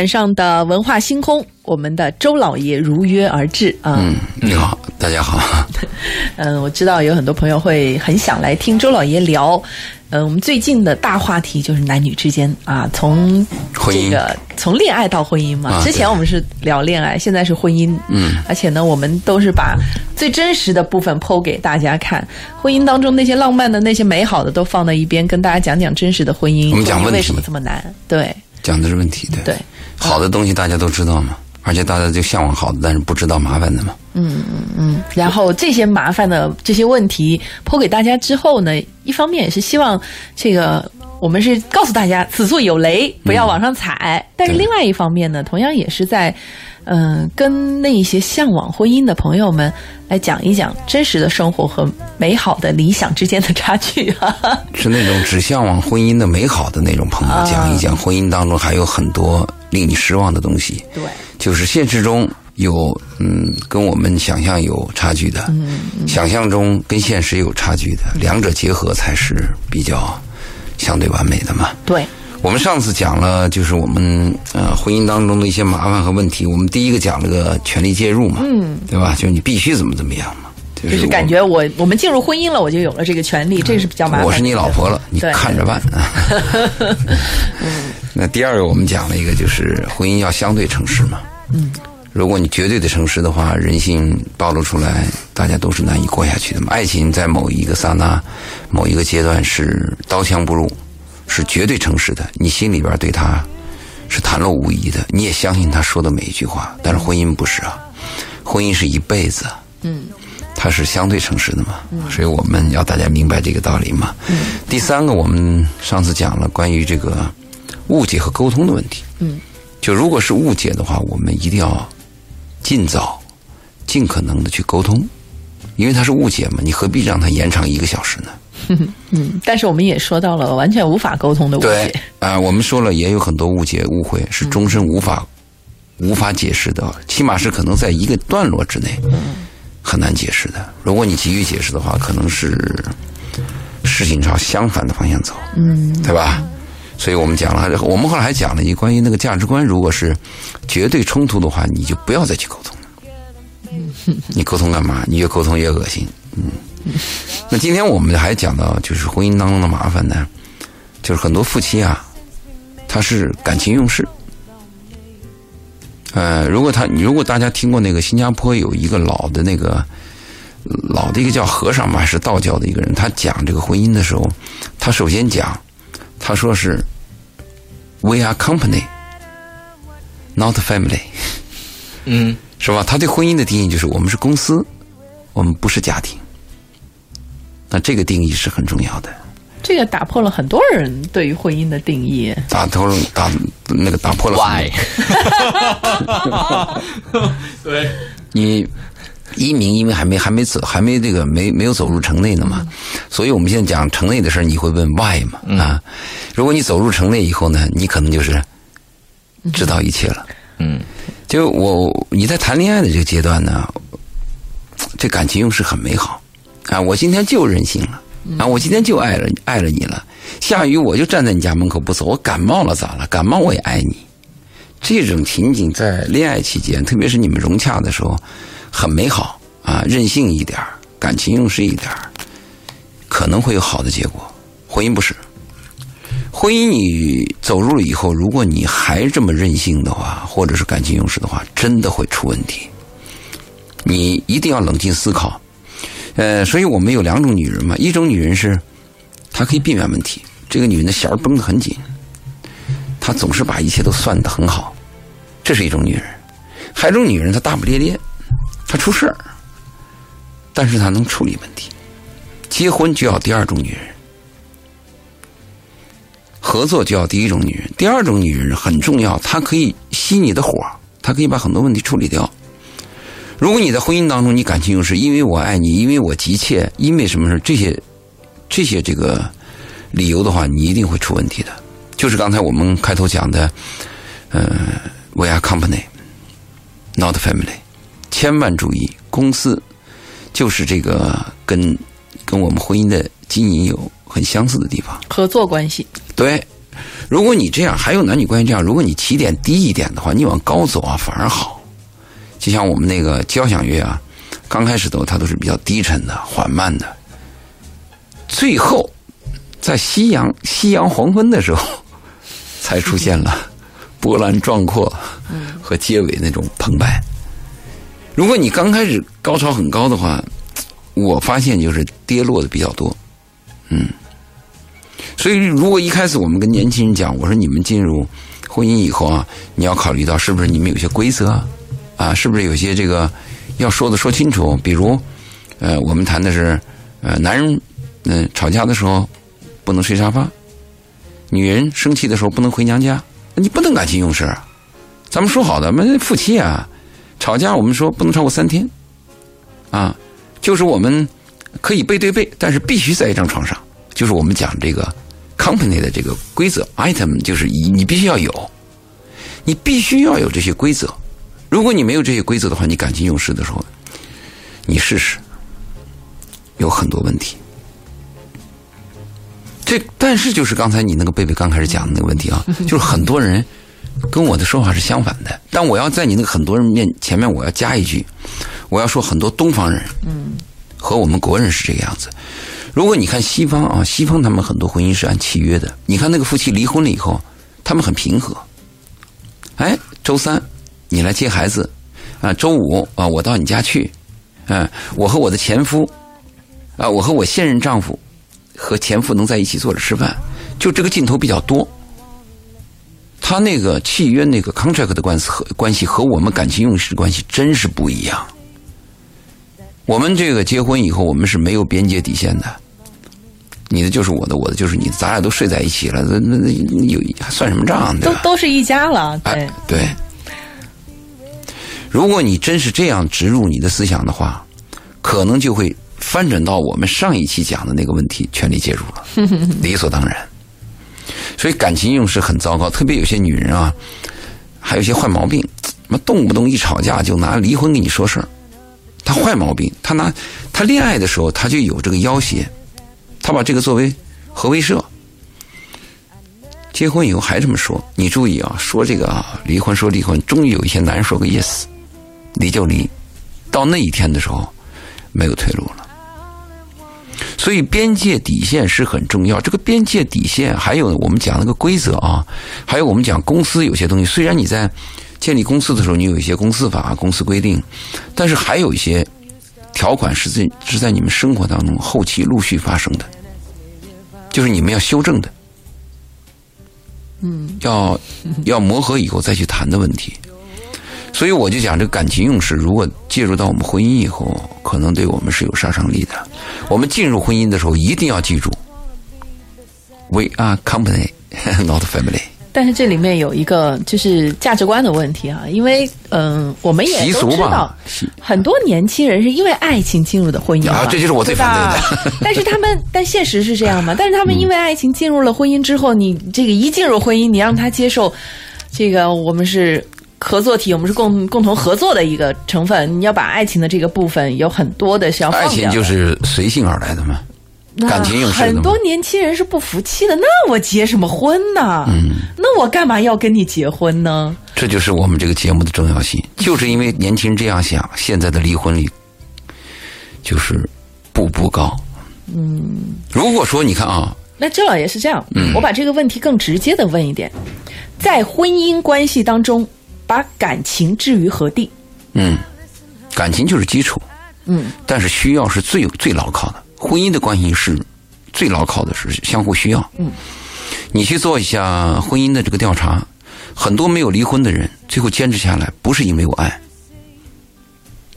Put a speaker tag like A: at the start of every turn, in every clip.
A: 晚上的文化星空，我们的周老爷如约而至啊。
B: 嗯，你好，大家好。
A: 嗯，我知道有很多朋友会很想来听周老爷聊。呃，我们最近的大话题就是男女之间啊，从
B: 婚姻
A: 这个从恋爱到婚姻嘛。
B: 啊
A: 之前我们是聊恋爱，现在是婚姻。
B: 嗯，
A: 而且呢，我们都是把最真实的部分剖给大家看。婚姻当中那些浪漫的、那些美好的都放到一边，跟大家讲讲真实的婚姻。
B: 我们讲问题
A: 为什么这么难？对
B: 讲的是问题，对
A: 对。
B: 好的东西大家都知道嘛，而且大家就向往好的，但是不知道麻烦的嘛。
A: 嗯嗯嗯，然后这些麻烦的这些问题抛给大家之后呢，一方面也是希望这个我们是告诉大家此处有雷，不要往上踩。但是另外一方面呢，同样也是在嗯、跟那些向往婚姻的朋友们来讲一讲真实的生活和美好的理想之间的差距啊。
B: 是那种只向往婚姻的美好的那种朋友，
A: 啊
B: 讲一讲婚姻当中还有很多令你失望的东西，
A: 对，
B: 就是现实中有嗯跟我们想象有差距的，嗯想象中跟现实有差距的，两者结合才是比较相对完美的嘛。
A: 对，
B: 我们上次讲了，就是我们呃婚姻当中的一些麻烦和问题。我们第一个讲了个权力介入嘛，嗯，对吧？就是你必须怎么怎么样嘛，就
A: 就是感觉我我们进入婚姻了，我就有了这个权利，这是比较麻烦。
B: 我是你老婆了，你看着办。那第二个我们讲了一个，就是婚姻要相对诚实嘛。嗯，如果你绝对的诚实的话，人性暴露出来，大家都是难以过下去的嘛。爱情在某一个刹那、某一个阶段是刀枪不入，是绝对诚实的，你心里边对他是袒露无遗的，你也相信他说的每一句话。但是婚姻不是啊，婚姻是一辈子。嗯。它是相对诚实的嘛，所以我们要大家明白这个道理嘛。第三个，我们上次讲了关于这个误解和沟通的问题。
A: 嗯，
B: 就如果是误解的话，我们一定要尽早、尽可能的去沟通，因为它是误解嘛，你何必让它延长一个小时呢？
A: 嗯，但是我们也说到了完全无法沟通的误
B: 对
A: 解。
B: 啊、我们说了也有很多误解、误会是终身无法、无法解释的，起码是可能在一个段落之内很难解释的。如果你急于解释的话，可能是事情朝相反的方向走，嗯，对吧？所以我们讲了，我们后来还讲了一关于那个价值观，如果是绝对冲突的话，你就不要再去沟通了。你沟通干嘛？你越沟通越恶心。嗯，那今天我们还讲到，就是婚姻当中的麻烦呢，就是很多夫妻啊，他是感情用事。呃，如果他，如果大家听过那个新加坡有一个老的那个老的一个叫和尚吧，还是道教的一个人，他讲这个婚姻的时候，他首先讲，他说是 “We are company, not family”，
C: 嗯，
B: 是吧？他对婚姻的定义就是我们是公司，我们不是家庭。那这个定义是很重要的。
A: 这个打破了很多人对于婚姻的定义。
B: 打头打那个打破了很
C: Why？对，
B: 你一鸣因为还没还没走还没这个没没有走入城内呢嘛，所以我们现在讲城内的事儿，你会问 why 嘛啊？如果你走入城内以后呢，你可能就是知道一切了。
C: 嗯，
B: 就我你在谈恋爱的这个阶段呢，这感情用事很美好啊！我今天就任性了啊！我今天就爱了爱了你了。下雨我就站在你家门口不走，我感冒了咋了？感冒我也爱你。这种情景在恋爱期间，特别是你们融洽的时候，很美好啊！任性一点感情用事一点可能会有好的结果。婚姻不是，婚姻你走入了以后，如果你还这么任性的话，或者是感情用事的话，真的会出问题。你一定要冷静思考。呃，所以我们有两种女人嘛，一种女人是她可以避免问题，这个女人的弦绷得很紧，她总是把一切都算得很好，这是一种女人；还有一种女人，她大不咧咧，她出事儿，但是她能处理问题。结婚就要第二种女人。合作就要第一种女人，第二种女人很重要，她可以吸你的火，她可以把很多问题处理掉。如果你在婚姻当中，你感情用事，因为我爱你，因为我急切，因为什么事这些这些这个理由的话，你一定会出问题的。就是刚才我们开头讲的，呃，we are company, not family，千万注意，公司就是这个跟跟我们婚姻的经营有很相似的地方。
A: 合作关系，
B: 对，如果你这样，还有男女关系这样，如果你起点低一点的话，你往高走啊，反而好。就像我们那个交响乐啊，刚开始都它都是比较低沉的、缓慢的，最后在夕阳夕阳黄昏的时候，才出现了波澜壮阔和结尾那种澎湃。如果你刚开始高潮很高的话，我发现就是跌落的比较多，嗯。所以，如果一开始我们跟年轻人讲，我说你们进入婚姻以后啊，你要考虑到是不是你们有些规则啊，啊，是不是有些这个要说的说清楚？比如，呃，我们谈的是，呃，男人嗯吵架的时候不能睡沙发，女人生气的时候不能回娘家，你不能感情用事啊。咱们说好的，我们夫妻啊，吵架我们说不能超过三天，啊，就是我们可以背对背，但是必须在一张床上，就是我们讲这个。company 的这个规则 item 就是你必须要有，你必须要有这些规则。如果你没有这些规则的话，你感情用事的时候，你试试，有很多问题。这但是就是刚才你那个贝贝刚开始讲的那个问题啊，就是很多人跟我的说法是相反的。但我要在你那个很多人面前面，我要加一句，我要说很多东方人，嗯，和我们国人是这个样子。如果你看西方啊，西方他们很多婚姻是按契约的。你看那个夫妻离婚了以后，他们很平和。哎，周三你来接孩子，啊，周五啊我到你家去，嗯，我和我的前夫，啊，我和我现任丈夫和前夫能在一起坐着吃饭，就这个镜头比较多。他那个契约那个 contract 的关系和关系和我们感情用事关系真是不一样。我们这个结婚以后，我们是没有边界底线的，你的就是我的，我的就是你，咱俩都睡在一起了，那那那有算什么账？
A: 都都是一家了，对
B: 对。如果你真是这样植入你的思想的话，可能就会翻转到我们上一期讲的那个问题，权力介入了，理所当然。所以感情用事很糟糕，特别有些女人啊，还有些坏毛病，那动不动一吵架就拿离婚跟你说事儿。她坏毛病，她拿她恋爱的时候她就有这个要挟，她把这个作为核威慑。结婚以后还这么说，你注意啊，说这个啊，离婚说离婚，终于有一些男人说个 yes，离就离，到那一天的时候没有退路了。所以边界底线是很重要，这个边界底线还有我们讲那个规则啊，还有我们讲公司有些东西，虽然你在。建立公司的时候，你有一些公司法、公司规定，但是还有一些条款是在是在你们生活当中后期陆续发生的，就是你们要修正的，
A: 嗯，
B: 要要磨合以后再去谈的问题。所以我就讲，这个感情用事如果介入到我们婚姻以后，可能对我们是有杀伤力的。我们进入婚姻的时候，一定要记住，We are company, not family。
A: 但是这里面有一个就是价值观的问题啊，因为嗯，我们也都知道，很多年轻人是因为爱情进入的婚姻
B: 啊，这就是我最反
A: 对的。但是他们，但现实是这样嘛？但是他们因为爱情进入了婚姻之后，你这个一进入婚姻，你让他接受这个我们是合作体，我们是共共同合作的一个成分，你要把爱情的这个部分有很多的需要放。
B: 爱情就是随性而来的嘛。感情用事
A: 很多年轻人是不服气的，那我结什么婚呢？嗯，那我干嘛要跟你结婚呢？
B: 这就是我们这个节目的重要性，就是因为年轻人这样想，现在的离婚率就是步步高。
A: 嗯，
B: 如果说你看啊，
A: 那周老爷是这样，嗯，我把这个问题更直接的问一点，在婚姻关系当中，把感情置于何地？
B: 嗯，感情就是基础，
A: 嗯，
B: 但是需要是最最牢靠的。婚姻的关系是最牢靠的，是相互需要。
A: 嗯，
B: 你去做一下婚姻的这个调查，很多没有离婚的人，最后坚持下来，不是因为我爱，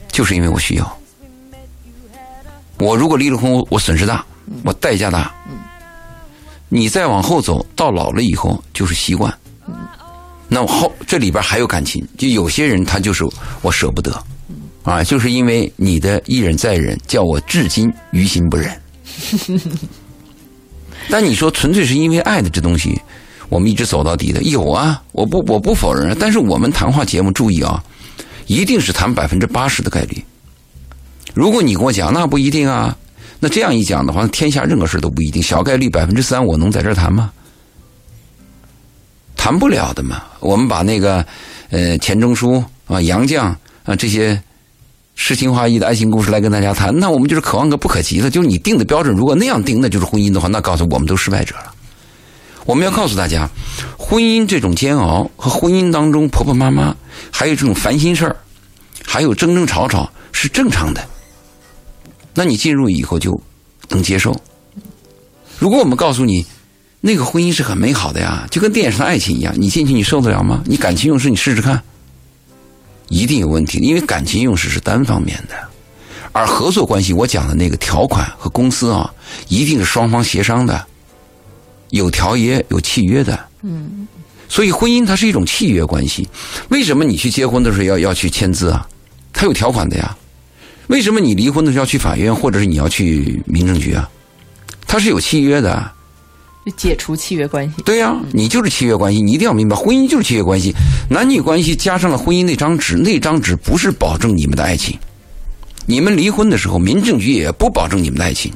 B: 就是因为我需要。我如果离了婚，我我损失大，我代价大。
A: 嗯，
B: 你再往后走到老了以后，就是习惯。
A: 嗯，
B: 那后这里边还有感情，就有些人他就是我舍不得。啊，就是因为你的一忍再忍，叫我至今于心不忍。但你说纯粹是因为爱的这东西，我们一直走到底的有啊，我不我不否认。但是我们谈话节目注意啊，一定是谈百分之八十的概率。如果你跟我讲那不一定啊，那这样一讲的话，天下任何事都不一定。小概率百分之三，我能在这谈吗？谈不了的嘛。我们把那个呃钱钟书啊、杨绛啊这些诗情画意的爱情故事来跟大家谈，那我们就是渴望个不可及的。就是你定的标准，如果那样定，那就是婚姻的话，那告诉我们都失败者了。我们要告诉大家，婚姻这种煎熬和婚姻当中婆婆妈妈还有这种烦心事儿，还有争争吵吵是正常的。那你进入以后就能接受。如果我们告诉你，那个婚姻是很美好的呀，就跟电影上的爱情一样，你进去你受得了吗？你感情用事你试试看，一定有问题，因为感情用事是单方面的，而合作关系我讲的那个条款和公司啊，一定是双方协商的，有条约有契约的。嗯，所以婚姻它是一种契约关系。为什么你去结婚的时候要要去签字啊？它有条款的呀。为什么你离婚的时候要去法院，或者是你要去民政局啊？它是有契约的。
A: 就解除契约关系。
B: 对呀、你就是契约关系，你一定要明白，婚姻就是契约关系。男女关系加上了婚姻那张纸，那张纸不是保证你们的爱情。你们离婚的时候，民政局也不保证你们的爱情。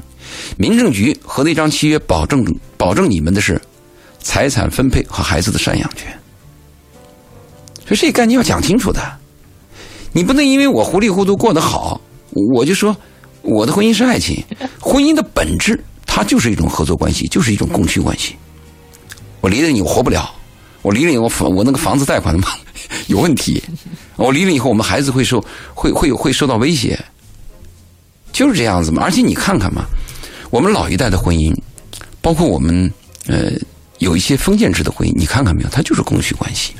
B: 民政局和那张契约保证保证你们的是财产分配和孩子的赡养权。所以这概念要讲清楚的。你不能因为我糊里糊涂过得好，我就说我的婚姻是爱情。婚姻的本质，它就是一种合作关系，就是一种供需关系。我离了你，我活不了；我离了你，我房我那个房子贷款他妈 有问题；我离了以后，我们孩子会受会会会受到威胁，就是这样子嘛。而且你看看嘛，我们老一代的婚姻，包括我们呃有一些封建制的婚姻，你看看没有，它就是供需关系。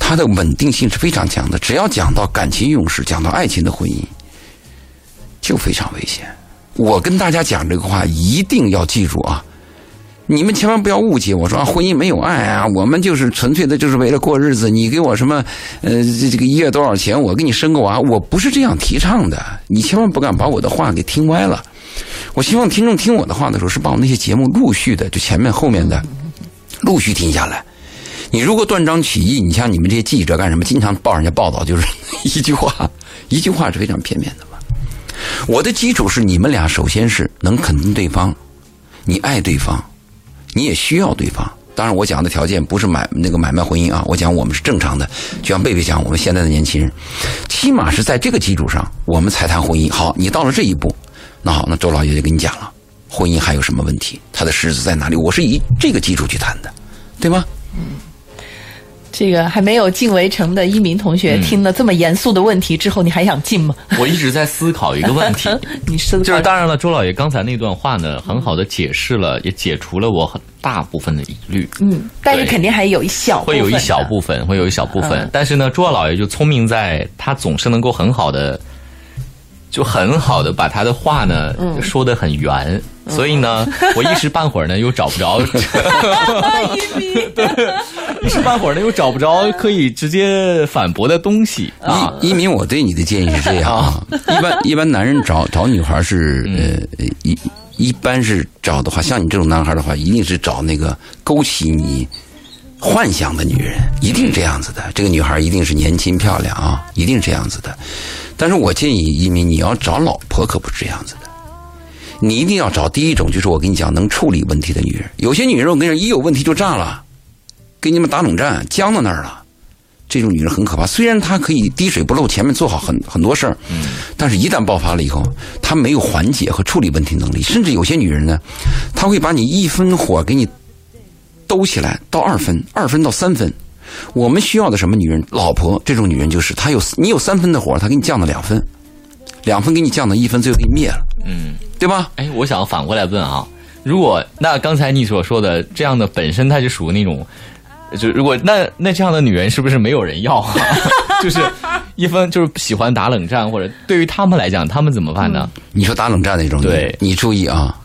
B: 它的稳定性是非常强的。只要讲到感情用事，讲到爱情的婚姻，就非常危险。我跟大家讲这个话，一定要记住啊！你们千万不要误解我说啊，婚姻没有爱啊，我们就是纯粹的，就是为了过日子。你给我什么呃这个一月多少钱，我给你生个娃，我不是这样提倡的。你千万不敢把我的话给听歪了。我希望听众听我的话的时候，是把我那些节目陆续的，就前面后面的陆续听下来。你如果断章取义，你像你们这些记者干什么？经常报人家报道，就是 一句话，一句话是非常片面的。我的基础是你们俩首先是能肯定对方，你爱对方，你也需要对方。当然，我讲的条件不是买那个买卖婚姻啊，我讲我们是正常的。就像贝贝讲，我们现在的年轻人，起码是在这个基础上，我们才谈婚姻。好，你到了这一步，那好，那周老爷就跟你讲了，婚姻还有什么问题？他的狮子在哪里？我是以这个基础去谈的，对吗？
A: 嗯这个还没有进围城的一鸣同学听了这么严肃的问题之后，你还想进吗？
C: 我一直在思考一个问题，
A: 你思考
C: 就是当然了，周老爷刚才那段话呢，很好的解释了，也解除了我很大部分的疑虑。
A: 嗯，但是肯定还有一小部分
C: 会有一小部分，会有一小部分。
A: 嗯
C: 但是呢，朱老爷就聪明在，他总是能够很好的，就很好的把他的话呢、
A: 嗯
C: 说得很圆。所以呢，我一时半会儿呢又找不着，
A: 一鸣
C: 一时半会儿呢又找不着可以直接反驳的东西啊。
B: 一一鸣，我对你的建议是这样啊，一般一般男人找找女孩是呃一一般是找的话，像你这种男孩的话，一定是找那个勾起你幻想的女人，一定这样子的。这个女孩一定是年轻漂亮啊，一定是这样子的。但是我建议一鸣，你要找老婆可不是这样子的。你一定要找第一种，就是我跟你讲能处理问题的女人。有些女人我跟你说，一有问题就炸了，给你们打冷战，僵到那儿了。这种女人很可怕。虽然她可以滴水不漏，前面做好很很多事儿，嗯，但是一旦爆发了以后，她没有缓解和处理问题能力。甚至有些女人呢，她会把你一分火给你兜起来到二分，二分到三分。我们需要的什么女人？老婆这种女人就是她有你有三分的火，她给你降到两分，两分给你降到一分，最后给你灭了，
C: 嗯，
B: 对吧？
C: 哎，我想反过来问啊，如果那刚才你所说的这样的本身，它就属于那种，就如果那那这样的女人是不是没有人要啊？就是一分就是喜欢打冷战，或者对于他们来讲，他们怎么办呢？
B: 你说打冷战那种
C: 对，
B: 你注意啊！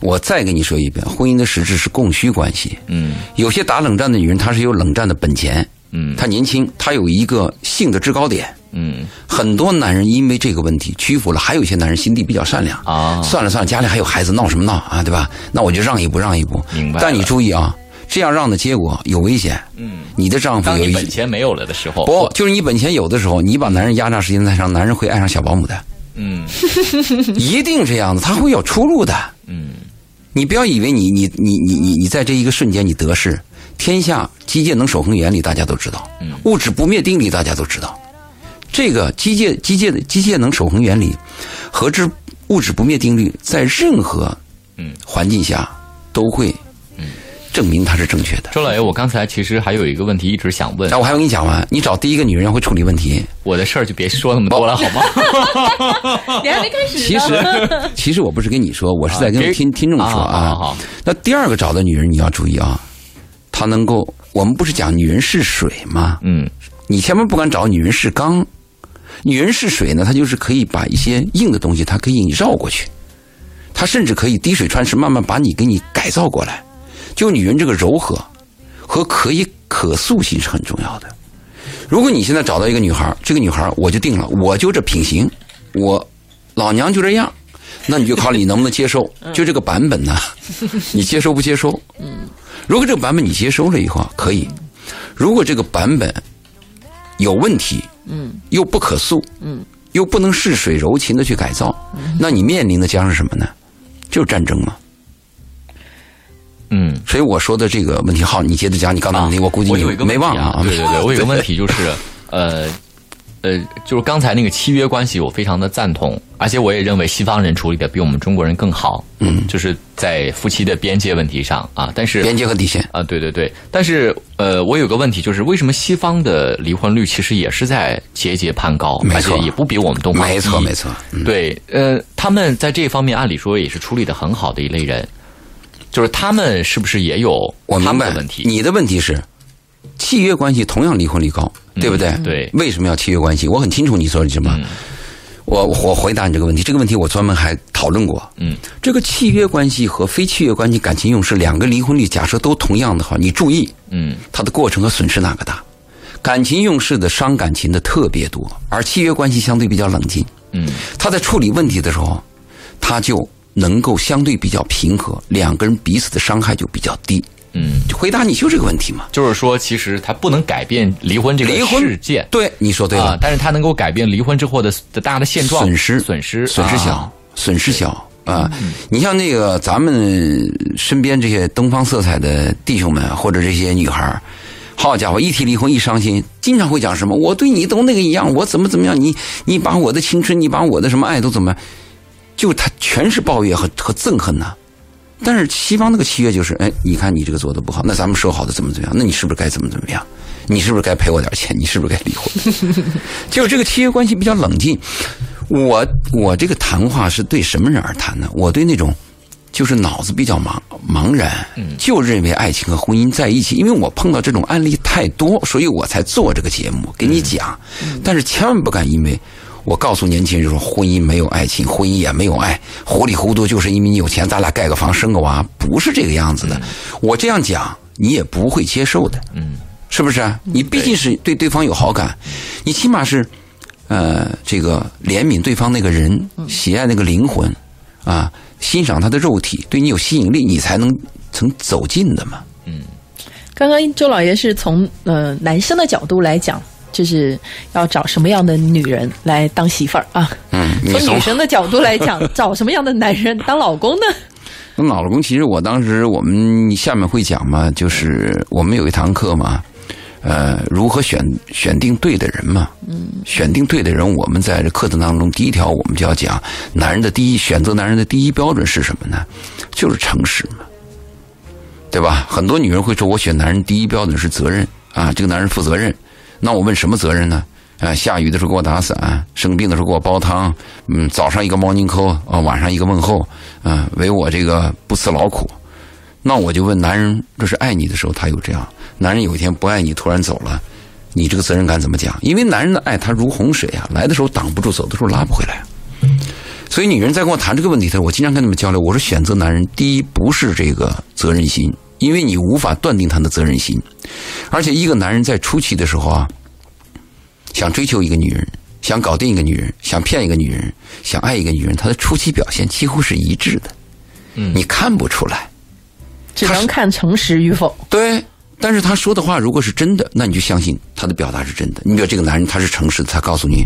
B: 我再跟你说一遍，婚姻的实质是供需关系。
C: 嗯
B: 有些打冷战的女人，她是有冷战的本钱，
C: 嗯
B: 她年轻，她有一个性的制高点。
C: 嗯。
B: 很多男人因为这个问题屈服了，还有一些男人心地比较善良。
C: 啊。
B: 算了算了，家里还有孩子，闹什么闹啊，对吧？那我就让一步让一步。
C: 明白。
B: 但你注意啊，这样让的结果有危险。
C: 嗯，
B: 你的丈夫有一
C: 本钱没有了的时候，
B: 不就是你本钱有的时候，你把男人压榨时间太长，男人会爱上小保姆的，
C: 嗯。
B: 一定这样子，他会有出路的。
C: 嗯。
B: 你不要以为你你你你你你在这一个瞬间你得势，天下基建能守恒原理大家都知道，物质不灭定律大家都知道。这个机械机械的机械能守恒原理和之物质不灭定律，在任何
C: 嗯
B: 环境下都会嗯证明它是正确的。
C: 周老爷，我刚才其实还有一个问题一直想问
B: 那，我还没跟你讲完，你找第一个女人要会处理问题。
C: 我的事儿就别说那么多了，好吗？
A: 你还没开始呢。
B: 其实，其实我不是跟你说，我是在跟
C: 给
B: 听听众说
C: 啊
B: 啊。
C: 好好
B: 那第二个找的女人你要注意啊，她能够，我们不是讲女人是水吗？
C: 嗯
B: 你千万不敢找女人是钢。女人是水呢，她就是可以把一些硬的东西，她可以绕过去，她甚至可以滴水穿石，慢慢把你给你改造过来。就女人这个柔和和可以可塑性是很重要的。如果你现在找到一个女孩，这个女孩我就定了，我就这品行，我老娘就这样，那你就考虑你能不能接受，就这个版本呢，你接受不接受？如果这个版本你接收了以后啊可以，如果这个版本有问题，嗯，又不可塑，嗯，又不能似水柔情的去改造，那你面临的将是什么呢？就是战争嘛。
C: 嗯。
B: 所以我说的这个问题，好，你接着讲你刚才问题，我估计你
C: 我有一个
B: 没忘
C: 问题啊，对对对，我有一个问题就是，呃呃，就是刚才那个契约关系，我非常的赞同，而且我也认为西方人处理的比我们中国人更好，嗯，就是在夫妻的边界问题上啊，但是
B: 边界和底线。
C: 啊，对对对，但是呃，我有个问题，就是为什么西方的离婚率其实也是在节节攀高，而且也不比我们东方
B: 没错没错。嗯。
C: 对，呃，他们在这方面按理说也是处理的很好的一类人，就是他们是不是也有他
B: 我明白
C: 们的问题？
B: 你的问题是，契约关系同样离婚率高，对不对？
C: 嗯对
B: 为什么要契约关系？我很清楚你说的什么。我我回答你这个问题，这个问题我专门还讨论过。
C: 嗯，
B: 这个契约关系和非契约关系感情用事两个离婚率，假设都同样的话，你注意
C: 嗯
B: 它的过程和损失哪个大？感情用事的伤感情的特别多，而契约关系相对比较冷静。
C: 嗯
B: 他在处理问题的时候，他就能够相对比较平和，两个人彼此的伤害就比较低。
C: 嗯，
B: 就回答你就这个问题嘛。
C: 就是说，其实他不能改变离婚这个事件，
B: 对，你说对了，
C: 啊，但是他能够改变离婚之后的的大的现状，
B: 损失
C: 损失
B: 损失小，
C: 啊。
B: 损失小啊。你像那个咱们身边这些东方色彩的弟兄们，或者这些女孩儿好家伙，一提离婚一伤心，经常会讲什么我对你都那个一样，我怎么怎么样，你 你把我的青春，你把我的什么爱都怎么，就他全是抱怨和和憎恨呐、但是西方那个契约就是，哎，你看你这个做的不好，那咱们说好的怎么怎么样，那你是不是该怎么怎么样？你是不是该赔我点钱？你是不是该离婚？就是这个契约关系比较冷静。我我这个谈话是对什么人而谈呢？我对那种就是脑子比较茫茫然，就认为爱情和婚姻在一起。因为我碰到这种案例太多，所以我才做这个节目给你讲。但是千万不敢因为。我告诉年轻人说，婚姻没有爱情，婚姻也没有爱，糊里糊涂就是因为你有钱，咱俩盖个房生个娃，不是这个样子的。我这样讲，你也不会接受的。
C: 嗯，
B: 是不是啊？你毕竟是对对方有好感，你起码是，呃，这个怜悯对方那个人，喜爱那个灵魂，啊，欣赏他的肉体，对你有吸引力，你才能曾走近的嘛。
A: 嗯刚刚周老爷是从呃男生的角度来讲，就是要找什么样的女人来当媳妇儿啊？
B: 嗯，
A: 从
B: 从
A: 女生的角度来讲，找什么样的男人当老公呢？
B: 那老公，其实我当时我们下面会讲嘛，就是我们有一堂课嘛，呃，如何选选定对的人嘛。嗯，选定对的人，我们在这课程当中第一条我们就要讲，男人的第一选择男人的第一标准是什么呢？就是诚实嘛，对吧？很多女人会说，我选男人第一标准是责任啊，这个男人负责任。那我问什么责任呢？啊，下雨的时候给我打伞，生病的时候给我煲汤，嗯，早上一个 morning call，啊，晚上一个问候，嗯、为我这个不辞劳苦。那我就问男人，这是爱你的时候他有这样，男人有一天不爱你突然走了，你这个责任感怎么讲？因为男人的爱他如洪水啊，来的时候挡不住，走的时候拉不回来。所以女人在跟我谈这个问题的时候，我经常跟他们交流，我说选择男人，第一不是这个责任心，因为你无法断定他的责任心，而且一个男人在初期的时候啊，想追求一个女人，想搞定一个女人，想骗一个女人，想爱一个女人，他的初期表现几乎是一致的，
C: 嗯
B: 你看不出来。
A: 只能看诚实与否。
B: 对，但是他说的话如果是真的，那你就相信他的表达是真的。你比如这个男人他是诚实的，他告诉你，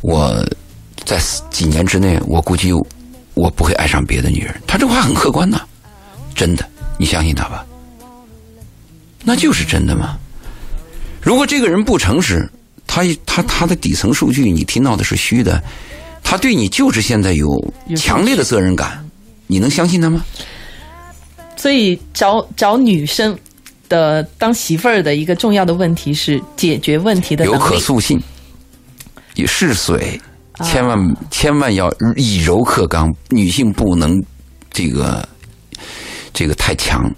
B: 我在几年之内，我估计我不会爱上别的女人。他这话很客观呐、真的，你相信他吧？那就是真的吗？如果这个人不诚实，他他他的底层数据你听到的是虚的，他对你就是现在有
A: 有
B: 强烈的责任感，你能相信他吗？
A: 所以找找女生的当媳妇儿的一个重要的问题是解决问题的
B: 有。可塑性，也是水，
A: 啊
B: 千万千万要以柔克刚，女性不能这个这个太强。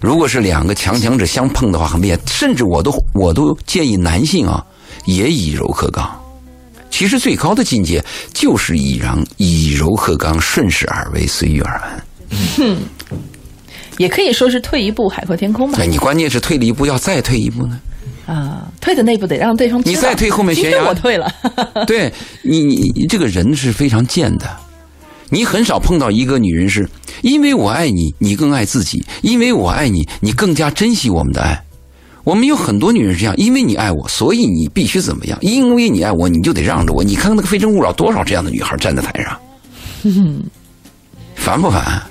B: 如果是两个强强者相碰的话，很厉害。甚至我都我都建议男性啊，也以柔克刚。其实最高的境界就是以然以柔克刚，顺势而为，随遇而安。
A: 嗯也可以说是退一步海阔天空吧
B: 哎，。你关键是退了一步，要再退一步呢？
A: 啊，退的那步得让对方知道
B: 你再退后面
A: 今
B: 悬崖
A: 我退了，
B: 对你，你你这个人是非常贱的。你很少碰到一个女人是因为我爱你，你更爱自己；因为我爱你，你更加珍惜我们的爱。我们有很多女人是这样，因为你爱我，所以你必须怎么样？因为你爱我，你就得让着我。你看看那个《非诚勿扰》，多少这样的女孩站在台上，烦不烦？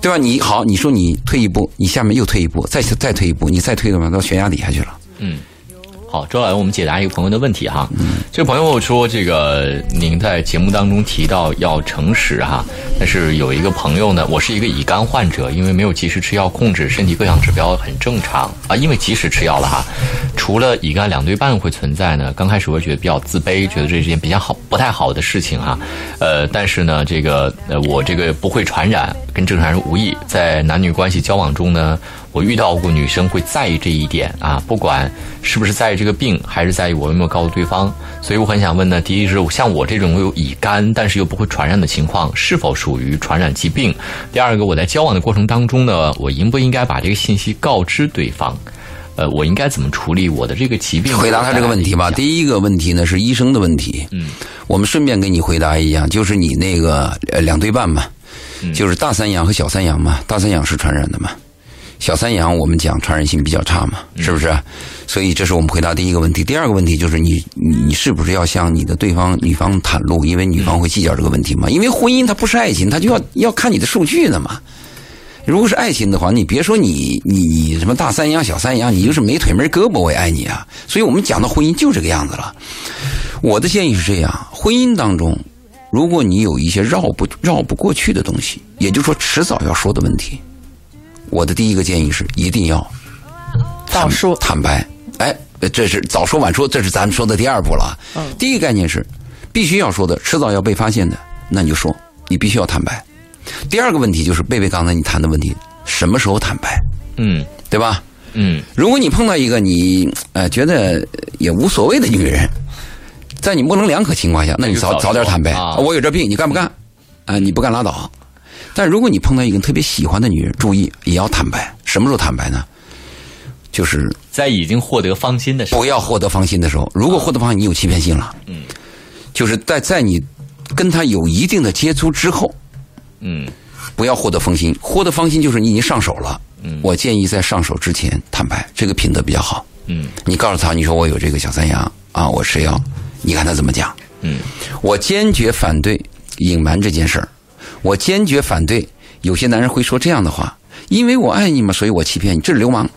B: 对吧？你好，你说你退一步，你下面又退一步，再再退一步，你再退的话，到悬崖底下去了。
C: 好，周老师，我们解答一个朋友的问题哈。这个朋友说，这个您在节目当中提到要诚实哈，但是有一个朋友呢，我是一个乙肝患者，因为没有及时吃药控制，身体各项指标很正常啊，因为及时吃药了哈。除了乙肝两对半会存在呢，刚开始我会觉得比较自卑，觉得这是件比较好不太好的事情哈。呃，但是呢，这个呃我这个不会传染，跟正常人无异，在男女关系交往中呢。我遇到过女生会在意这一点啊，不管是不是在意这个病，还是在意我有没有告诉对方。所以我很想问呢，第一是像我这种有乙肝但是又不会传染的情况，是否属于传染疾病？第二个，我在交往的过程当中呢，我应不应该把这个信息告知对方？呃，我应该怎么处理我的这个疾病？
B: 回答他这个问题吧。第一个问题呢是医生的问题，
C: 嗯，
B: 我们顺便给你回答一下，就是你那个呃两对半嘛，就是大三阳和小三阳嘛，大三阳是传染的嘛，小三阳我们讲传染性比较差嘛，是不是？所以这是我们回答第一个问题。第二个问题就是你你你是不是要向你的对方女方袒露？因为女方会计较这个问题嘛，因为婚姻它不是爱情，它就要要看你的数据的嘛。如果是爱情的话，你别说你你你什么大三阳小三阳，你就是没腿没胳膊我也爱你啊。所以我们讲到婚姻就这个样子了。我的建议是这样：婚姻当中，如果你有一些绕不绕不过去的东西，也就是说迟早要说的问题，我的第一个建议是一定要
A: 早说
B: 坦白。哎，这是早说晚说，这是咱们说的第二步了。
A: 嗯
B: 第一个概念是必须要说的，迟早要被发现的，那你就说，你必须要坦白。第二个问题就是贝贝刚才你谈的问题，什么时候坦白，
C: 嗯
B: 对吧？
C: 嗯
B: 如果你碰到一个你呃觉得也无所谓的女人，在你模棱两可情况下，那你早
C: 早
B: 早点坦白
C: 啊
B: 我有这病，你干不干？啊、你不干拉倒。但如果你碰到一个特别喜欢的女人，注意也要坦白。什么时候坦白呢？就是
C: 在已经获得芳心的时候
B: 不，要获得芳心的时候。如果获得芳心，你有欺骗性了。
C: 嗯，
B: 就是在在你跟他有一定的接触之后，
C: 嗯
B: 不要获得芳心。获得芳心就是你已经上手了。
C: 嗯
B: 我建议在上手之前坦白，这个品德比较好。
C: 嗯
B: 你告诉他，你说我有这个小三阳啊，我吃药，你看他怎么讲？
C: 嗯
B: 我坚决反对隐瞒这件事儿，我坚决反对有些男人会说这样的话，因为我爱你嘛，所以我欺骗你，这是流氓。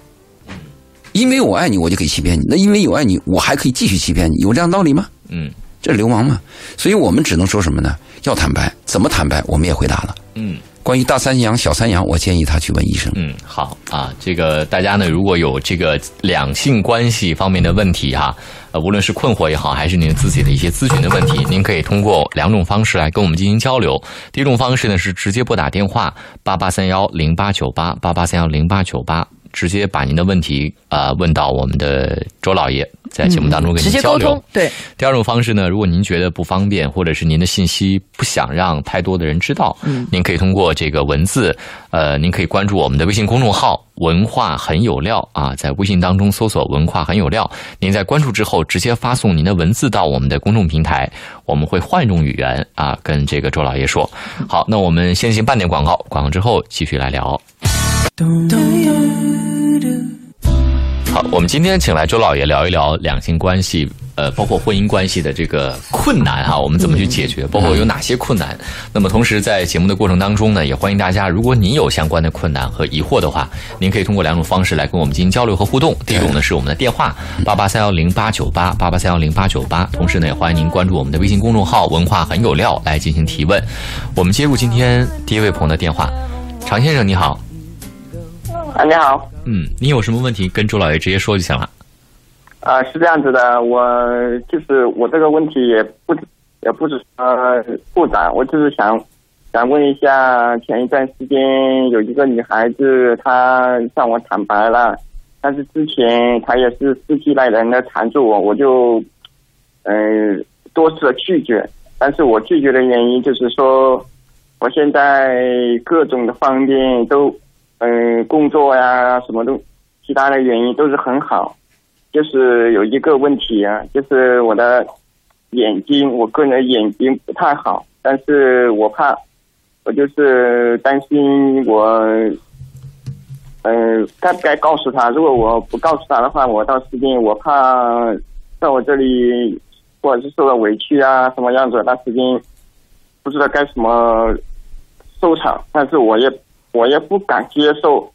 B: 因为我爱你，我就可以欺骗你。那因为有爱你，我还可以继续欺骗你，有这样道理吗？
C: 嗯
B: 这是流氓嘛？所以我们只能说什么呢？要坦白，怎么坦白？我们也回答了。
C: 嗯。
B: 关于大三阳、小三阳，我建议他去问医生。
C: 嗯，好啊，这个大家呢，如果有这个两性关系方面的问题哈，呃，无论是困惑也好，还是您自己的一些咨询的问题，您可以通过两种方式来跟我们进行交流。第一种方式呢是直接拨打电话八八三幺零八九八八八三幺零八九八，直接把您的问题啊、呃问到我们的周老爷，在节目当中跟您交流。
A: 接沟通，对，
C: 第二种方式呢，如果您觉得不方便，或者是您的信息不想让太多的人知道，嗯，您可以通过这个文字，呃，您可以关注我们的微信公众号“文化很有料”啊，在微信当中搜索“文化很有料”，您在关注之后直接发送您的文字到我们的公众平台，我们会换一种语言啊，跟这个周老爷说。好，那我们先行半点广告，广告之后继续来聊。好，我们今天请来周老爷聊一聊两性关系呃，包括婚姻关系的这个困难哈，我们怎么去解决？包括有哪些困难？那么同时在节目的过程当中呢，也欢迎大家，如果您有相关的困难和疑惑的话，您可以通过两种方式来跟我们进行交流和互动。第一种呢是我们的电话八八三幺零八九八八八三幺零八九八，同时呢也欢迎您关注我们的微信公众号“文化很有料”来进行提问。我们接入今天第一位朋友的电话，常先生你好，
D: 啊，你好，
C: 嗯，你有什么问题跟周老爷直接说就行了。
D: 啊，是这样子的，我就是我这个问题也不也不是呃复杂，我就是想想问一下，前一段时间有一个女孩子她向我坦白了，但是之前她也是死皮赖人的缠住我，我就嗯、多次的拒绝，但是我拒绝的原因就是说，我现在各种的方面都嗯、工作呀什么都其他的原因都是很好。就是有一个问题啊，就是我的眼睛，我个人的眼睛不太好，但是我怕，我就是担心我，嗯、该不该告诉他？如果我不告诉他的话，我到时间我怕在我这里或者是受了委屈啊，什么样子，到时间不知道该怎么收场，但是我也我也不敢接受。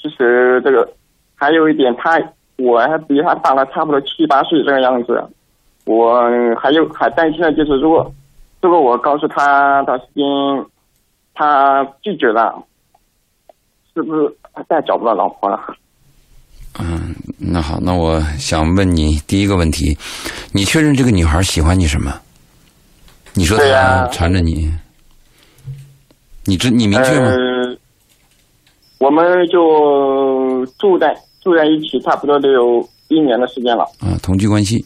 D: 其实这个还有一点，他我还比他大了差不多七八岁这个样子，我还有还担心的就是，如果如果我告诉他到时间他拒绝了，是不是他再找不到老婆了？
B: 嗯，那好，那我想问你第一个问题，你确认这个女孩喜欢你什么？你说她缠着你，你知你明确吗？
D: 呃，我们就住在住在一起，差不多得有一年的时间了。
B: 啊，同居关系。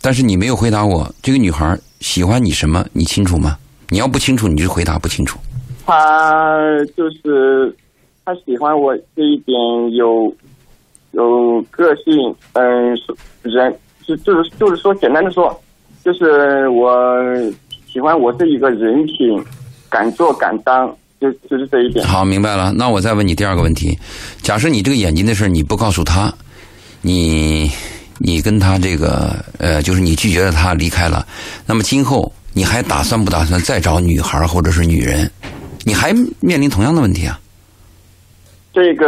B: 但是你没有回答我，这个女孩喜欢你什么？你清楚吗？你要不清楚，你就回答不清楚。
D: 她就是她喜欢我这一点有有个性，嗯，是人就就是就是说简单的说，就是我喜欢我这一个人品，敢做敢当，就就是这一点。
B: 好，明白了。那我再问你第二个问题：假设你这个眼睛的事儿你不告诉他，你你跟他这个呃，就是你拒绝了他离开了，那么今后你还打算不打算再找女孩或者是女人？你还面临同样的问题啊？
D: 这个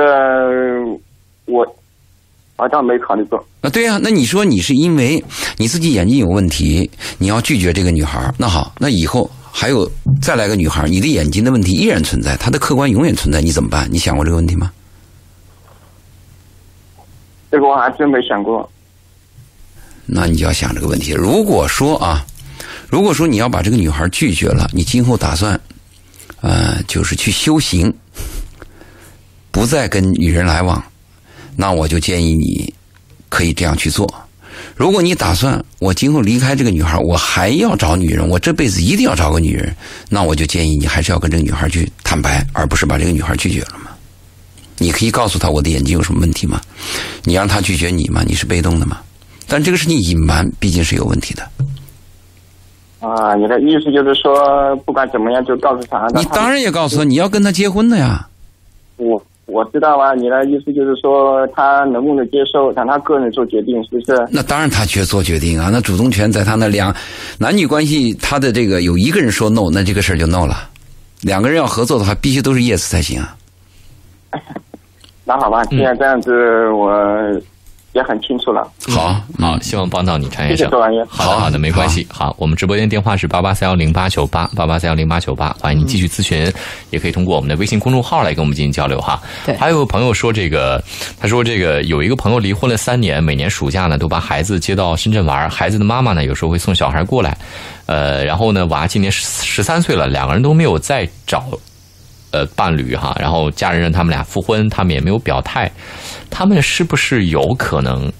D: 我好像没考虑过。
B: 啊，对呀、那你说你是因为你自己眼睛有问题，你要拒绝这个女孩，那好，那以后还有再来个女孩，你的眼睛的问题依然存在，她的客观永远存在，你怎么办？你想过这个问题吗？
D: 这个我还真没想过。
B: 那你就要想这个问题。如果说啊，如果说你要把这个女孩拒绝了，你今后打算，呃，就是去修行，不再跟女人来往，那我就建议你可以这样去做。如果你打算我今后离开这个女孩，我还要找女人，我这辈子一定要找个女人，那我就建议你还是要跟这个女孩去坦白，而不是把这个女孩拒绝了嘛。你可以告诉她我的眼睛有什么问题吗？你让她拒绝你吗？你是被动的吗？但这个事情隐瞒，毕竟是有问题的。
D: 啊，你的意思就是说，不管怎么样就告诉她。
B: 你当然也告诉她，你要跟她结婚的呀。
D: 我我知道啊，你的意思就是说他能不能接受，让他个人做决定，是不是？
B: 那当然他去做决定啊，那主动权在他那两男女关系，他的这个有一个人说 no，那这个事儿就 no 了。两个人要合作的话，必须都是 yes 才行啊。
D: 那好吧，既然这样子，我也很清楚了。
B: 好，
C: 好，希望帮到你，陈先生
D: 谢谢周。
C: 好的，好的，没关系。好，我们直播间电话是八八三幺零八九八八八三幺零八九八，欢迎您继续咨询，也可以通过我们的微信公众号来跟我们进行交流哈。
A: 对
C: 还有个朋友说这个，他说这个有一个朋友离婚了三年，每年暑假呢都把孩子接到深圳玩，孩子的妈妈呢有时候会送小孩过来，呃，然后呢娃今年十十三岁了，两个人都没有再找。呃，伴侣哈，然后家人让他们俩复婚，他们也没有表态，他们是不是有可能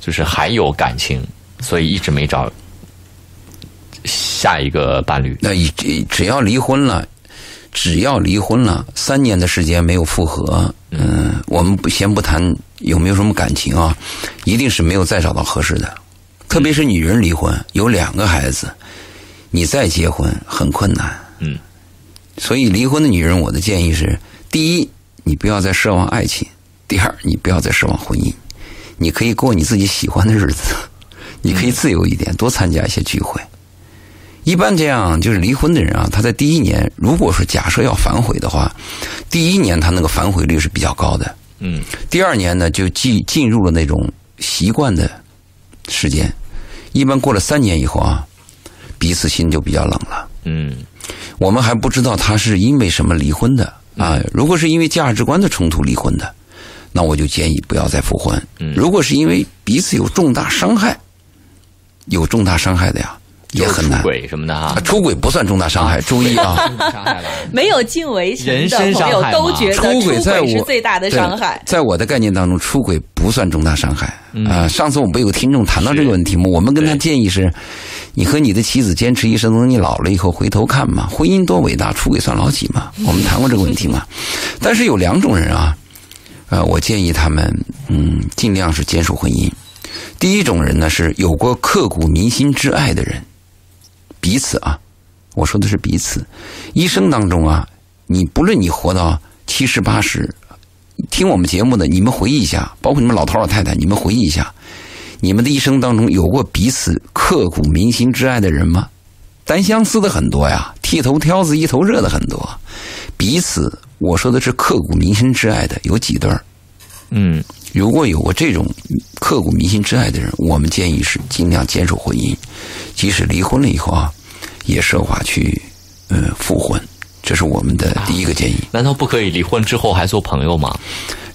C: 就是还有感情，所以一直没找下一个伴侣？
B: 那只只要离婚了，只要离婚了，三年的时间没有复合，嗯，我们不先不谈有没有什么感情啊，一定是没有再找到合适的。特别是女人离婚有两个孩子，你再结婚很困难。
C: 嗯，
B: 所以离婚的女人，我的建议是：第一，你不要再奢望爱情；第二，你不要再奢望婚姻。你可以过你自己喜欢的日子，你可以自由一点，多参加一些聚会。一般这样就是离婚的人啊，他在第一年，如果说假设要反悔的话，第一年他那个反悔率是比较高的。
C: 嗯，
B: 第二年呢，就进进入了那种习惯的时间。一般过了三年以后啊，彼此心就比较冷了。
C: 嗯，
B: 我们还不知道他是因为什么离婚的啊。如果是因为价值观的冲突离婚的，那我就建议不要再复婚。如果是因为彼此有重大伤害，有重大伤害的呀，也很难
C: 出。轨什么的啊
B: 啊，出轨不算重大伤害，注意啊。
A: 没有近围情
C: 人
A: 的朋友
C: 身伤害嘛
A: 都觉得
B: 出轨在我
A: 最大的伤害。
B: 在我的概念当中，出轨不算重大伤害。啊、
C: 嗯
B: 上次我们不有听众谈到这个问题吗？我们跟他建议是，你和你的妻子坚持一生，等你老了以后回头看嘛，婚姻多伟大，出轨算老几嘛？我们谈过这个问题嘛？但是有两种人啊，呃，我建议他们，嗯，尽量是坚守婚姻。第一种人呢，是有过刻骨铭心之爱的人，彼此啊，我说的是彼此，一生当中啊，你不论你活到七十八十，听我们节目的你们回忆一下，包括你们老头老太太，你们回忆一下，你们的一生当中有过彼此刻骨铭心之爱的人吗？单相思的很多呀，剃头挑子一头热的很多，彼此我说的是刻骨铭心之爱的有几对儿？
C: 嗯，
B: 如果有过这种刻骨铭心之爱的人，我们建议是尽量坚守婚姻，即使离婚了以后啊，也设法去呃复婚，这是我们的第一个建议。
C: 难道不可以离婚之后还做朋友吗？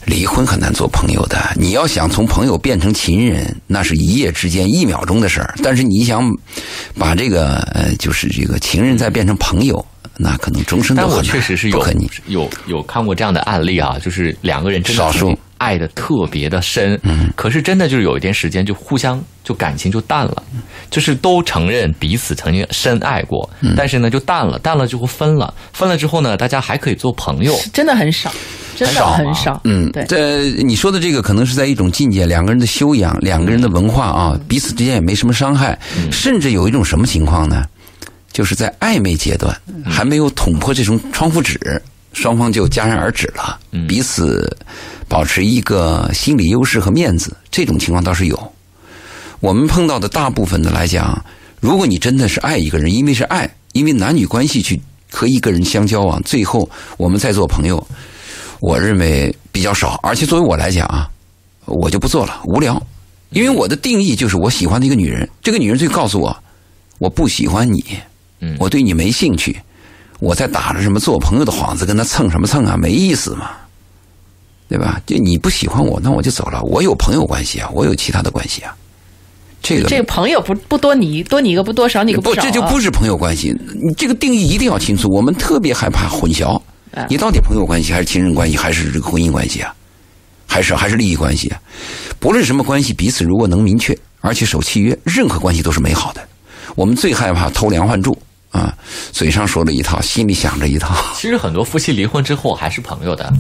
B: 离婚很难做朋友的，你要想从朋友变成情人，那是一夜之间、一秒钟的事儿。但是你想把这个呃，就是这个情人再变成朋友，那可能终身都
C: 但我。确实是有。有有看过这样的案例啊，就是两个人真的
B: 少数
C: 爱的特别的深，
B: 嗯
C: 可是真的就是有一段时间就互相就感情就淡了，就是都承认彼此曾经深爱过，
B: 嗯
C: 但是呢就淡了，淡了之后分了，分了之后呢，大家还可以做朋友，
A: 真的很少，真的
C: 很少
A: 很少。
B: 嗯，
A: 对，
B: 这你说的这个可能是在一种境界，两个人的修养，两个人的文化啊，彼此之间也没什么伤害，甚至有一种什么情况呢？就是在暧昧阶段还没有捅破这层窗户纸，双方就戛然而止了，彼此保持一个心理优势和面子，这种情况倒是有。我们碰到的大部分的来讲，如果你真的是爱一个人，因为是爱，因为男女关系去和一个人相交往，最后我们再做朋友，我认为比较少。而且作为我来讲啊，我就不做了，无聊。因为我的定义就是我喜欢的一个女人，这个女人就告诉我，我不喜欢你，
C: 嗯
B: 我对你没兴趣，我在打着什么做朋友的幌子跟他蹭什么蹭啊，没意思嘛，对吧？就你不喜欢我，那我就走了。我有朋友关系啊，我有其他的关系啊，这个
A: 这个朋友不不多你多你一个不多少你一个
B: 不，
A: 少啊，
B: 这就不是朋友关系。你这个定义一定要清楚。我们特别害怕混淆
A: 啊，
B: 你到底朋友关系还是亲人关系，还是这个婚姻关系啊？还是还是利益关系啊？不论什么关系，彼此如果能明确，而且守契约，任何关系都是美好的。我们最害怕偷梁换柱啊，嘴上说了一套，心里想着一套。
C: 其实很多夫妻离婚之后还是朋友的，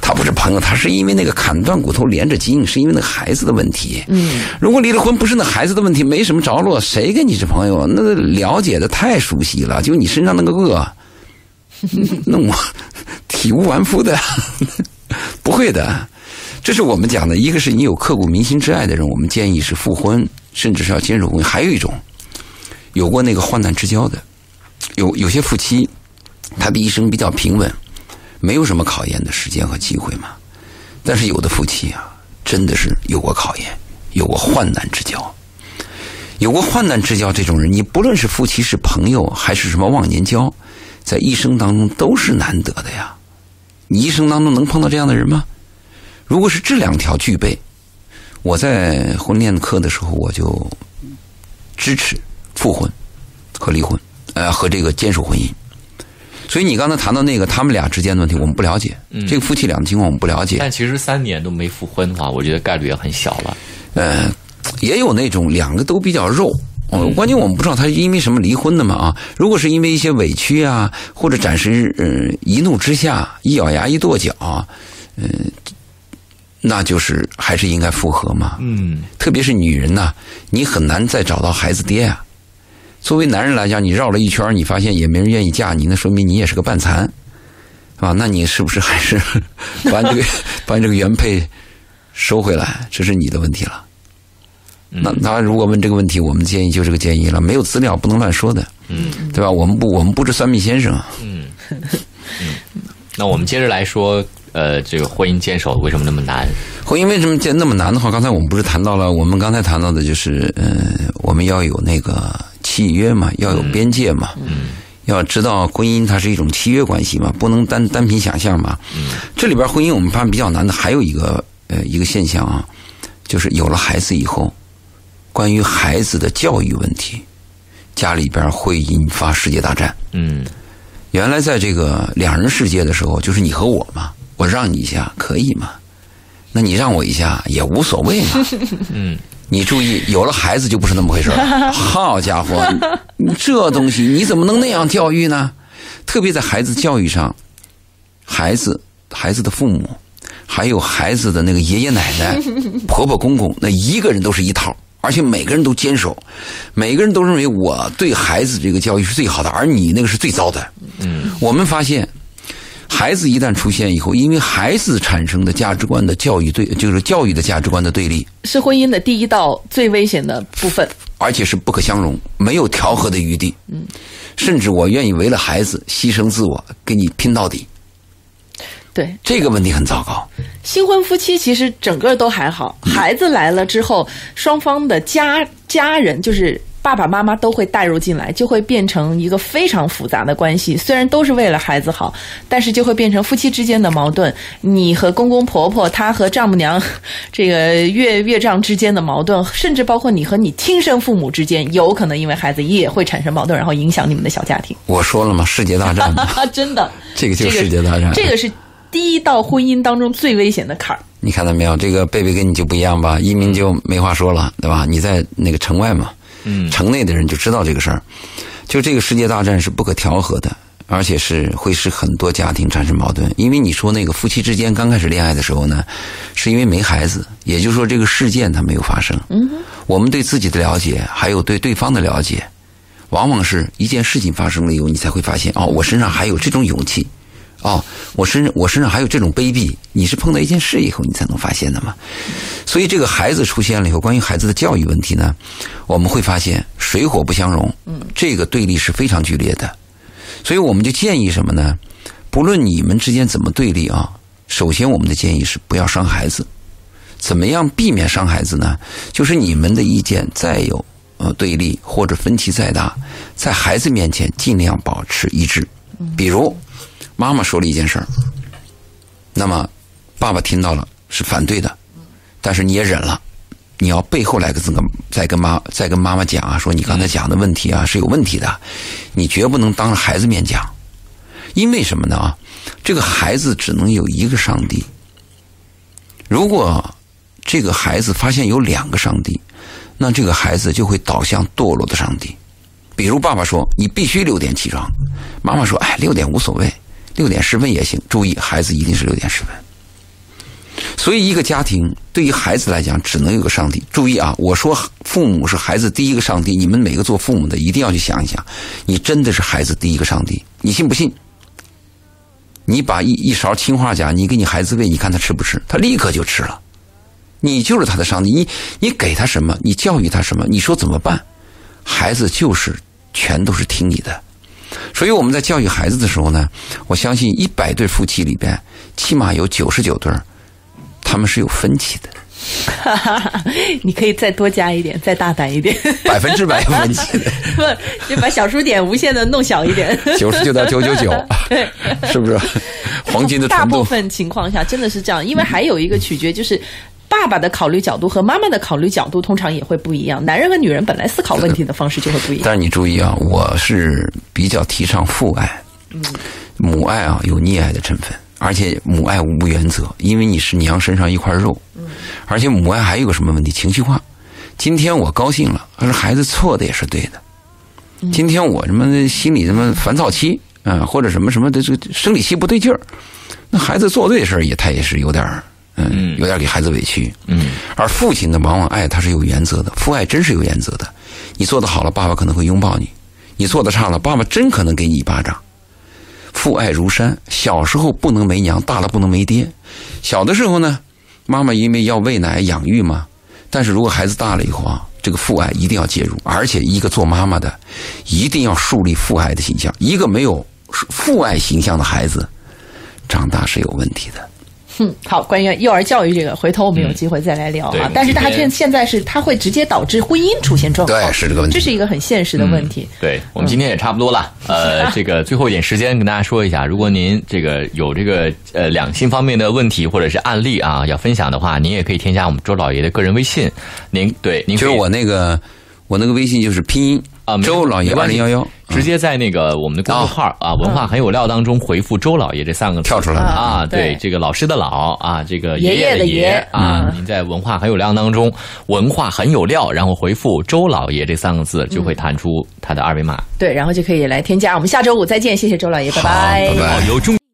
B: 他不是朋友，他是因为那个砍断骨头连着筋，是因为那个孩子的问题。嗯，如果离了婚不是那孩子的问题，没什么着落，谁跟你是朋友？那个了解的太熟悉了，就你身上那个恶，那我体无完肤的，不会的。这是我们讲的，一个是你有刻骨铭心之爱的人，我们建议是复婚，甚至是要坚守婚姻；还有一种，有过那个患难之交的，有有些夫妻，他的一生比较平稳，没有什么考验的时间和机会嘛。但是有的夫妻啊，真的是有过考验，有过患难之交，有过患难之交这种人，你不论是夫妻是朋友还是什么忘年交，在一生当中都是难得的呀。你一生当中能碰到这样的人吗？如果是这两条具备，我在婚恋课的时候我就支持复婚和离婚，呃，和这个坚守婚姻。所以你刚才谈到那个他们俩之间的问题，我们不了解，嗯这个夫妻俩的情况我们不了解。
C: 但其实三年都没复婚的话，我觉得概率也很小了。
B: 呃，也有那种两个都比较肉。哦，关键我们不知道他是因为什么离婚的嘛啊？如果是因为一些委屈啊，或者暂时呃一怒之下一咬牙一跺脚，嗯、那就是还是应该复合嘛。
C: 嗯，
B: 特别是女人呐、你很难再找到孩子爹啊。作为男人来讲，你绕了一圈，你发现也没人愿意嫁你，那说明你也是个半残，啊，那你是不是还是 把你这个 把你这个原配收回来？这是你的问题了。那他如果问这个问题，我们建议就这个建议了，没有资料不能乱说的，嗯，对吧？我们不，我们不是算命先生啊。
C: 嗯，那我们接着来说，呃，这个婚姻坚守为什么那么难？
B: 婚姻为什么坚那么难的话？刚才我们不是谈到了，我们刚才谈到的就是，呃，我们要有那个契约嘛，要有边界嘛，嗯，要知道婚姻它是一种契约关系嘛，不能单单凭想象嘛。嗯，这里边婚姻我们发现比较难的还有一个呃一个现象啊，就是有了孩子以后，关于孩子的教育问题，家里边会引发世界大战。
C: 嗯
B: 原来在这个两人世界的时候，就是你和我嘛，我让你一下可以吗？那你让我一下也无所谓嘛。
C: 嗯，
B: 你注意，有了孩子就不是那么回事了。好家伙，这东西你怎么能那样教育呢？特别在孩子教育上，孩子、孩子的父母，还有孩子的那个爷爷奶奶、婆婆公公，那一个人都是一套，而且每个人都坚守，每个人都认为我对孩子这个教育是最好的，而你那个是最糟的。嗯，我们发现。孩子一旦出现以后，因为孩子产生的价值观的教育对，就是教育的价值观的对立，
A: 是婚姻的第一道最危险的部分。
B: 而且是不可相容，没有调和的余地。嗯，甚至我愿意为了孩子牺牲自我，跟你拼到底。
A: 对，
B: 这个问题很糟糕。
A: 新婚夫妻其实整个都还好，孩子来了之后，双方的家家人就是。爸爸妈妈都会带入进来，就会变成一个非常复杂的关系。虽然都是为了孩子好，但是就会变成夫妻之间的矛盾。你和公公婆婆，他和丈母娘，这个岳岳丈之间的矛盾，甚至包括你和你亲生父母之间，有可能因为孩子也会产生矛盾，然后影响你们的小家庭。
B: 我说了嘛，世界大战嘛，
A: 真的，
B: 这个就是世界大战。
A: 这个是第一道婚姻当中最危险的坎儿。
B: 你看到没有？这个贝贝跟你就不一样吧？一鸣就没话说了，对吧？你在那个城外嘛。
C: 嗯，
B: 城内的人就知道这个事儿，就这个世界大战是不可调和的，而且是会使很多家庭产生矛盾。因为你说那个夫妻之间刚开始恋爱的时候呢，是因为没孩子，也就是说这个事件它没有发生。
A: 嗯，
B: 我们对自己的了解，还有对对方的了解，往往是一件事情发生了以后，你才会发现哦，我身上还有这种勇气。哦，我身上我身上还有这种卑鄙，你是碰到一件事以后你才能发现的嘛。所以这个孩子出现了以后，关于孩子的教育问题呢，我们会发现水火不相容，嗯，这个对立是非常剧烈的。所以我们就建议什么呢？不论你们之间怎么对立啊，首先我们的建议是不要伤孩子。怎么样避免伤孩子呢？就是你们的意见再有呃对立或者分歧再大，在孩子面前尽量保持一致。比如。妈妈说了一件事儿，那么爸爸听到了是反对的，但是你也忍了，你要背后来个这个再跟妈再跟妈妈讲啊，说你刚才讲的问题啊是有问题的，你绝不能当着孩子面讲，因为什么呢啊？这个孩子只能有一个上帝，如果这个孩子发现有两个上帝，那这个孩子就会导向堕落的上帝。比如爸爸说你必须六点起床，妈妈说哎六点无所谓。六点十分也行，注意，孩子一定是六点十分。所以，一个家庭对于孩子来讲，只能有个上帝。注意啊，我说父母是孩子第一个上帝，你们每个做父母的一定要去想一想，你真的是孩子第一个上帝，你信不信？你把一一勺氰化钾，你给你孩子喂，你看他吃不吃？他立刻就吃了。你就是他的上帝，你你给他什么，你教育他什么，你说怎么办？孩子就是全都是听你的。所以我们在教育孩子的时候呢，我相信一百对夫妻里边，起码有九十九对他们是有分歧的。
A: 你可以再多加一点，再大胆一点，
B: 百分之百有 分歧的。
A: 不，就把小数点无限的弄小一点，
B: 九十九到九九九，是不是？黄金的
A: 大部分情况下真的是这样，因为还有一个取决就是。爸爸的考虑角度和妈妈的考虑角度通常也会不一样。男人和女人本来思考问题的方式就会不一样。
B: 但是你注意啊，我是比较提倡父爱，母爱啊有溺爱的成分，而且母爱无不原则，因为你是娘身上一块肉。而且母爱还有个什么问题？情绪化。今天我高兴了，而孩子错的也是对的。今天我什么心里什么烦躁期啊，或者什么什么的这个生理期不对劲儿，那孩子做对事儿也他也是有点儿。嗯，有点给孩子委屈。
C: 嗯，
B: 而父亲呢，往往爱他是有原则的，父爱真是有原则的。你做的好了，爸爸可能会拥抱你；你做的差了，爸爸真可能给你一巴掌。父爱如山，小时候不能没娘，大了不能没爹。小的时候呢，妈妈因为要喂奶养育嘛，但是如果孩子大了以后啊，这个父爱一定要介入，而且一个做妈妈的一定要树立父爱的形象。一个没有父爱形象的孩子，长大是有问题的。
A: 嗯，好，关于幼儿教育这个，回头我们有机会再来聊
C: 对
A: 啊。但是
C: 大家
A: 现现在是，它会直接导致婚姻出现状况，
B: 对是这个问题。
A: 这是一个很现实的问题。
C: 对我们今天也差不多了，呃，这个最后一点时间跟大家说一下，如果您这个有这个呃两性方面的问题或者是案例啊要分享的话，您也可以添加我们周老爷的个人微信，您对您可以
B: 就是我那个我那个微信就是拼音
C: 啊，没
B: 周老爷二零幺幺，
C: 直接在那个我们的公众号啊“文化很有料”当中回复“周老爷”这三个字
B: 跳出来了。
C: 啊，
A: 对
C: 对，这个老师的老啊，这个
A: 爷爷
C: 爷的
A: 的爷
C: 啊
A: 嗯，
C: 您在“文化很有料”当中，“文化很有料”，然后回复“周老爷”这三个字，就会弹出他的二维码。
A: 对，然后就可以来添加。我们下周五再见，谢谢周老爷，拜
B: 拜。拜拜
C: 好，由中。